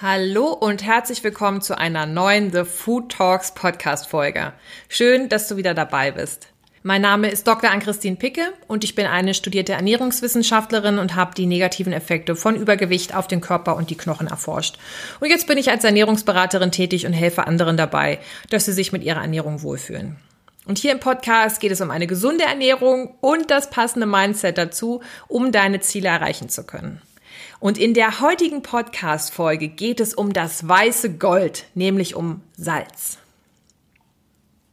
Hallo und herzlich willkommen zu einer neuen The Food Talks Podcast Folge. Schön, dass du wieder dabei bist. Mein Name ist Dr. Ann-Christine Picke und ich bin eine studierte Ernährungswissenschaftlerin und habe die negativen Effekte von Übergewicht auf den Körper und die Knochen erforscht. Und jetzt bin ich als Ernährungsberaterin tätig und helfe anderen dabei, dass sie sich mit ihrer Ernährung wohlfühlen. Und hier im Podcast geht es um eine gesunde Ernährung und das passende Mindset dazu, um deine Ziele erreichen zu können. Und in der heutigen Podcast-Folge geht es um das weiße Gold, nämlich um Salz.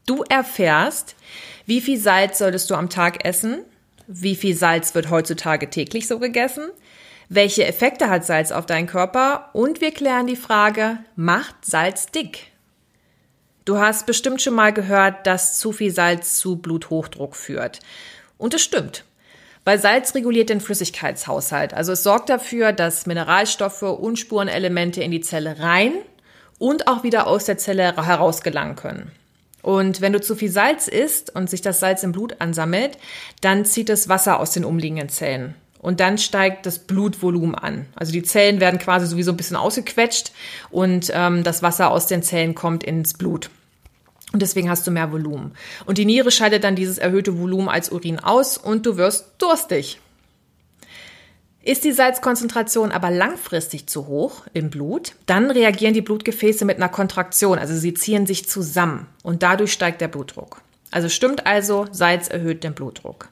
Du erfährst, wie viel Salz solltest du am Tag essen? Wie viel Salz wird heutzutage täglich so gegessen? Welche Effekte hat Salz auf deinen Körper? Und wir klären die Frage, macht Salz dick? Du hast bestimmt schon mal gehört, dass zu viel Salz zu Bluthochdruck führt. Und es stimmt. Weil Salz reguliert den Flüssigkeitshaushalt. Also es sorgt dafür, dass Mineralstoffe und Spurenelemente in die Zelle rein und auch wieder aus der Zelle herausgelangen können. Und wenn du zu viel Salz isst und sich das Salz im Blut ansammelt, dann zieht es Wasser aus den umliegenden Zellen. Und dann steigt das Blutvolumen an. Also die Zellen werden quasi sowieso ein bisschen ausgequetscht und ähm, das Wasser aus den Zellen kommt ins Blut. Und deswegen hast du mehr Volumen. Und die Niere scheidet dann dieses erhöhte Volumen als Urin aus und du wirst durstig. Ist die Salzkonzentration aber langfristig zu hoch im Blut, dann reagieren die Blutgefäße mit einer Kontraktion, also sie ziehen sich zusammen und dadurch steigt der Blutdruck. Also stimmt also, Salz erhöht den Blutdruck.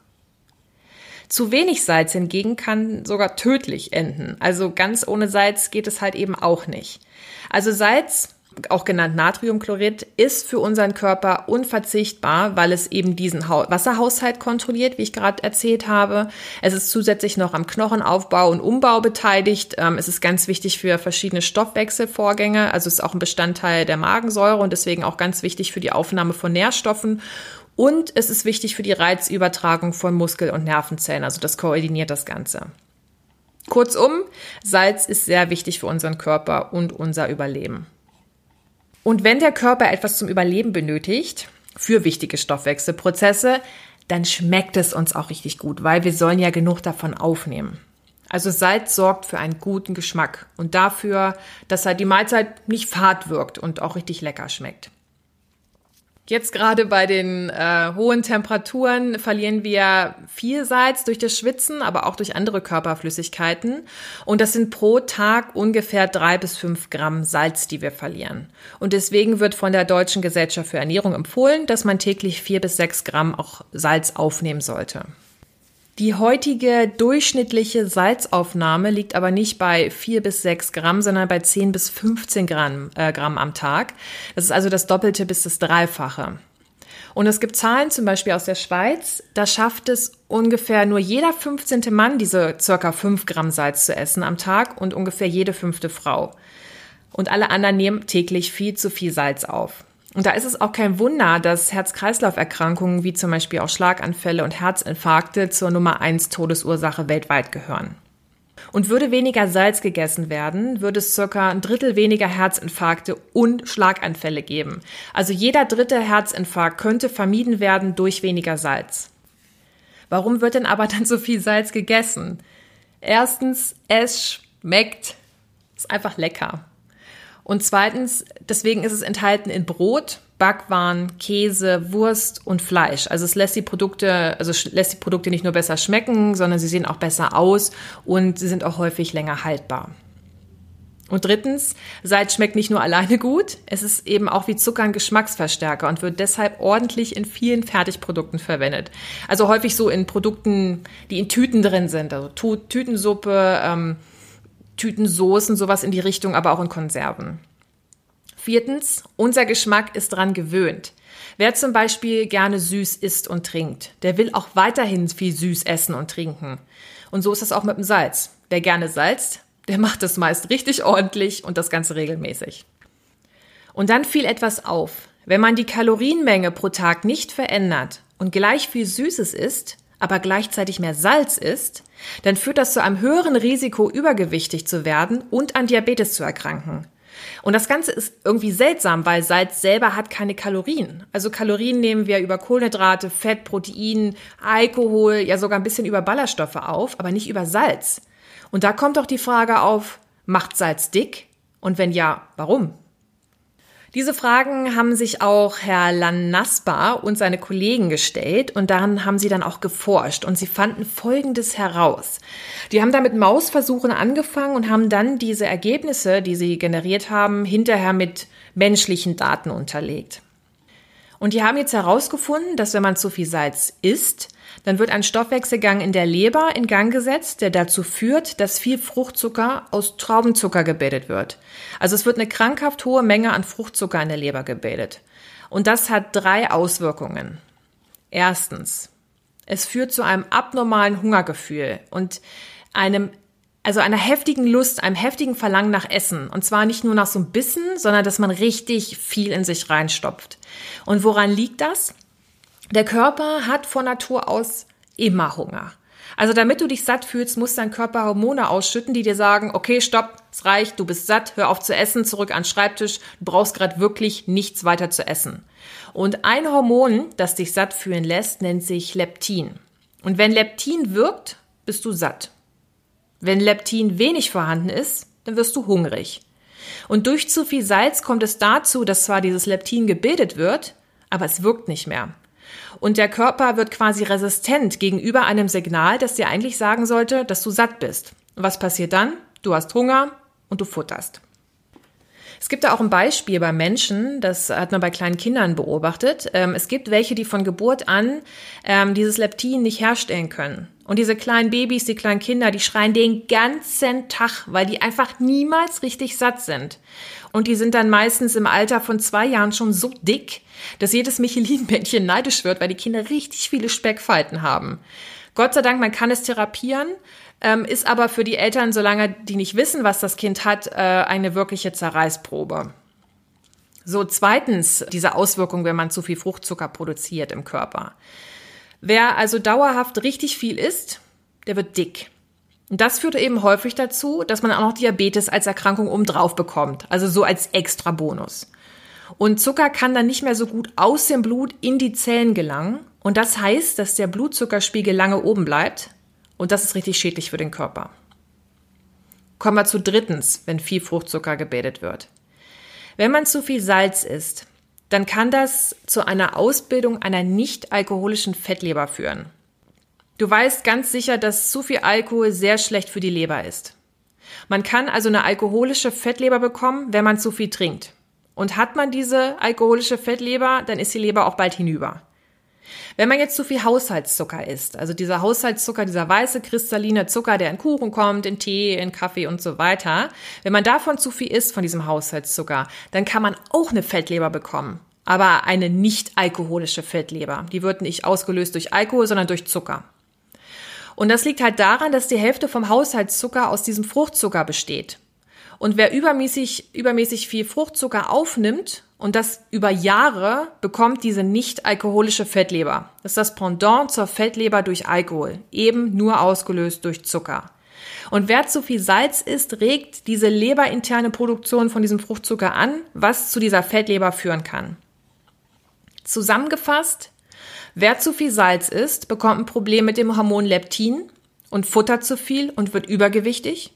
Zu wenig Salz hingegen kann sogar tödlich enden. Also ganz ohne Salz geht es halt eben auch nicht. Also Salz auch genannt Natriumchlorid, ist für unseren Körper unverzichtbar, weil es eben diesen Wasserhaushalt kontrolliert, wie ich gerade erzählt habe. Es ist zusätzlich noch am Knochenaufbau und Umbau beteiligt. Ähm, es ist ganz wichtig für verschiedene Stoffwechselvorgänge. Also es ist auch ein Bestandteil der Magensäure und deswegen auch ganz wichtig für die Aufnahme von Nährstoffen. Und es ist wichtig für die Reizübertragung von Muskel- und Nervenzellen. Also das koordiniert das Ganze. Kurzum, Salz ist sehr wichtig für unseren Körper und unser Überleben. Und wenn der Körper etwas zum Überleben benötigt, für wichtige Stoffwechselprozesse, dann schmeckt es uns auch richtig gut, weil wir sollen ja genug davon aufnehmen. Also Salz sorgt für einen guten Geschmack und dafür, dass halt die Mahlzeit nicht fad wirkt und auch richtig lecker schmeckt. Jetzt gerade bei den äh, hohen Temperaturen verlieren wir viel Salz durch das Schwitzen, aber auch durch andere Körperflüssigkeiten. Und das sind pro Tag ungefähr drei bis fünf Gramm Salz, die wir verlieren. Und deswegen wird von der Deutschen Gesellschaft für Ernährung empfohlen, dass man täglich vier bis sechs Gramm auch Salz aufnehmen sollte. Die heutige durchschnittliche Salzaufnahme liegt aber nicht bei 4 bis 6 Gramm, sondern bei 10 bis 15 Gramm, äh, Gramm am Tag. Das ist also das Doppelte bis das Dreifache. Und es gibt Zahlen zum Beispiel aus der Schweiz, da schafft es ungefähr nur jeder 15. Mann, diese circa 5 Gramm Salz zu essen am Tag und ungefähr jede fünfte Frau. Und alle anderen nehmen täglich viel zu viel Salz auf. Und da ist es auch kein Wunder, dass Herz-Kreislauf-Erkrankungen wie zum Beispiel auch Schlaganfälle und Herzinfarkte zur Nummer eins Todesursache weltweit gehören. Und würde weniger Salz gegessen werden, würde es circa ein Drittel weniger Herzinfarkte und Schlaganfälle geben. Also jeder dritte Herzinfarkt könnte vermieden werden durch weniger Salz. Warum wird denn aber dann so viel Salz gegessen? Erstens, es schmeckt. Ist einfach lecker. Und zweitens, deswegen ist es enthalten in Brot, Backwaren, Käse, Wurst und Fleisch. Also es lässt die Produkte, also lässt die Produkte nicht nur besser schmecken, sondern sie sehen auch besser aus und sie sind auch häufig länger haltbar. Und drittens, Salz schmeckt nicht nur alleine gut, es ist eben auch wie Zucker ein Geschmacksverstärker und wird deshalb ordentlich in vielen Fertigprodukten verwendet. Also häufig so in Produkten, die in Tüten drin sind, also Tütensuppe, ähm, Tütensoßen, sowas in die Richtung, aber auch in Konserven. Viertens, unser Geschmack ist dran gewöhnt. Wer zum Beispiel gerne süß isst und trinkt, der will auch weiterhin viel süß essen und trinken. Und so ist das auch mit dem Salz. Wer gerne salzt, der macht es meist richtig ordentlich und das Ganze regelmäßig. Und dann fiel etwas auf. Wenn man die Kalorienmenge pro Tag nicht verändert und gleich viel Süßes isst, aber gleichzeitig mehr Salz isst, dann führt das zu einem höheren Risiko, übergewichtig zu werden und an Diabetes zu erkranken. Und das Ganze ist irgendwie seltsam, weil Salz selber hat keine Kalorien. Also Kalorien nehmen wir über Kohlenhydrate, Fett, Protein, Alkohol, ja sogar ein bisschen über Ballaststoffe auf, aber nicht über Salz. Und da kommt doch die Frage auf, macht Salz dick? Und wenn ja, warum? Diese Fragen haben sich auch Herr Lannaspa und seine Kollegen gestellt und daran haben sie dann auch geforscht und sie fanden Folgendes heraus. Die haben da mit Mausversuchen angefangen und haben dann diese Ergebnisse, die sie generiert haben, hinterher mit menschlichen Daten unterlegt. Und die haben jetzt herausgefunden, dass wenn man zu viel Salz isst, dann wird ein Stoffwechselgang in der Leber in Gang gesetzt, der dazu führt, dass viel Fruchtzucker aus Traubenzucker gebildet wird. Also es wird eine krankhaft hohe Menge an Fruchtzucker in der Leber gebildet. Und das hat drei Auswirkungen. Erstens, es führt zu einem abnormalen Hungergefühl und einem also einer heftigen Lust, einem heftigen Verlangen nach Essen. Und zwar nicht nur nach so ein Bissen, sondern dass man richtig viel in sich reinstopft. Und woran liegt das? Der Körper hat von Natur aus immer Hunger. Also damit du dich satt fühlst, muss dein Körper Hormone ausschütten, die dir sagen, okay, stopp, es reicht, du bist satt, hör auf zu essen, zurück an den Schreibtisch, du brauchst gerade wirklich nichts weiter zu essen. Und ein Hormon, das dich satt fühlen lässt, nennt sich Leptin. Und wenn Leptin wirkt, bist du satt. Wenn Leptin wenig vorhanden ist, dann wirst du hungrig. Und durch zu viel Salz kommt es dazu, dass zwar dieses Leptin gebildet wird, aber es wirkt nicht mehr. Und der Körper wird quasi resistent gegenüber einem Signal, das dir eigentlich sagen sollte, dass du satt bist. Und was passiert dann? Du hast Hunger und du futterst. Es gibt da auch ein Beispiel bei Menschen, das hat man bei kleinen Kindern beobachtet. Ähm, es gibt welche, die von Geburt an ähm, dieses Leptin nicht herstellen können. Und diese kleinen Babys, die kleinen Kinder, die schreien den ganzen Tag, weil die einfach niemals richtig satt sind. Und die sind dann meistens im Alter von zwei Jahren schon so dick, dass jedes Michelin-Bändchen neidisch wird, weil die Kinder richtig viele Speckfalten haben. Gott sei Dank, man kann es therapieren, ähm, ist aber für die Eltern, solange die nicht wissen, was das Kind hat, äh, eine wirkliche Zerreißprobe. So, zweitens, diese Auswirkung, wenn man zu viel Fruchtzucker produziert im Körper. Wer also dauerhaft richtig viel isst, der wird dick. Und das führt eben häufig dazu, dass man auch noch Diabetes als Erkrankung obendrauf bekommt, also so als extra Bonus. Und Zucker kann dann nicht mehr so gut aus dem Blut in die Zellen gelangen. Und das heißt, dass der Blutzuckerspiegel lange oben bleibt. Und das ist richtig schädlich für den Körper. Kommen wir zu drittens, wenn viel Fruchtzucker gebildet wird. Wenn man zu viel Salz isst, dann kann das zu einer Ausbildung einer nicht alkoholischen Fettleber führen. Du weißt ganz sicher, dass zu viel Alkohol sehr schlecht für die Leber ist. Man kann also eine alkoholische Fettleber bekommen, wenn man zu viel trinkt. Und hat man diese alkoholische Fettleber, dann ist die Leber auch bald hinüber. Wenn man jetzt zu viel Haushaltszucker isst, also dieser Haushaltszucker, dieser weiße kristalline Zucker, der in Kuchen kommt, in Tee, in Kaffee und so weiter, wenn man davon zu viel isst, von diesem Haushaltszucker, dann kann man auch eine Fettleber bekommen. Aber eine nicht alkoholische Fettleber. Die wird nicht ausgelöst durch Alkohol, sondern durch Zucker. Und das liegt halt daran, dass die Hälfte vom Haushaltszucker aus diesem Fruchtzucker besteht. Und wer übermäßig, übermäßig viel Fruchtzucker aufnimmt und das über Jahre, bekommt diese nicht alkoholische Fettleber. Das ist das Pendant zur Fettleber durch Alkohol, eben nur ausgelöst durch Zucker. Und wer zu viel Salz isst, regt diese leberinterne Produktion von diesem Fruchtzucker an, was zu dieser Fettleber führen kann. Zusammengefasst, wer zu viel Salz isst, bekommt ein Problem mit dem Hormon Leptin und futtert zu viel und wird übergewichtig.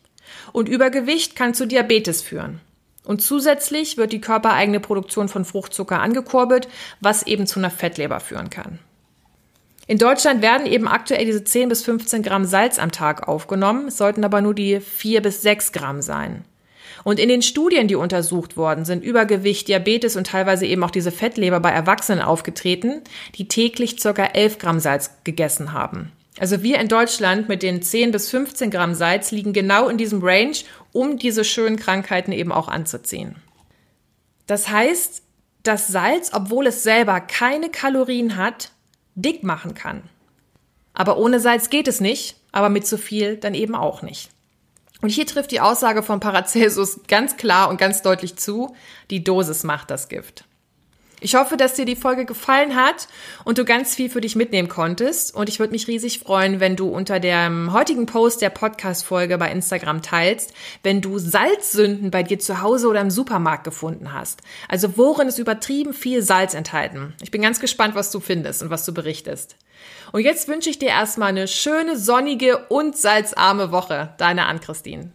Und Übergewicht kann zu Diabetes führen. Und zusätzlich wird die körpereigene Produktion von Fruchtzucker angekurbelt, was eben zu einer Fettleber führen kann. In Deutschland werden eben aktuell diese 10 bis 15 Gramm Salz am Tag aufgenommen, es sollten aber nur die 4 bis 6 Gramm sein. Und in den Studien, die untersucht worden sind, Übergewicht, Diabetes und teilweise eben auch diese Fettleber bei Erwachsenen aufgetreten, die täglich ca. 11 Gramm Salz gegessen haben. Also wir in Deutschland mit den 10 bis 15 Gramm Salz liegen genau in diesem Range, um diese schönen Krankheiten eben auch anzuziehen. Das heißt, dass Salz, obwohl es selber keine Kalorien hat, dick machen kann. Aber ohne Salz geht es nicht, aber mit zu viel dann eben auch nicht. Und hier trifft die Aussage von Paracelsus ganz klar und ganz deutlich zu, die Dosis macht das Gift. Ich hoffe, dass dir die Folge gefallen hat und du ganz viel für dich mitnehmen konntest. Und ich würde mich riesig freuen, wenn du unter dem heutigen Post der Podcast-Folge bei Instagram teilst, wenn du Salzsünden bei dir zu Hause oder im Supermarkt gefunden hast. Also worin ist übertrieben viel Salz enthalten? Ich bin ganz gespannt, was du findest und was du berichtest. Und jetzt wünsche ich dir erstmal eine schöne, sonnige und salzarme Woche. Deine Ann-Christine.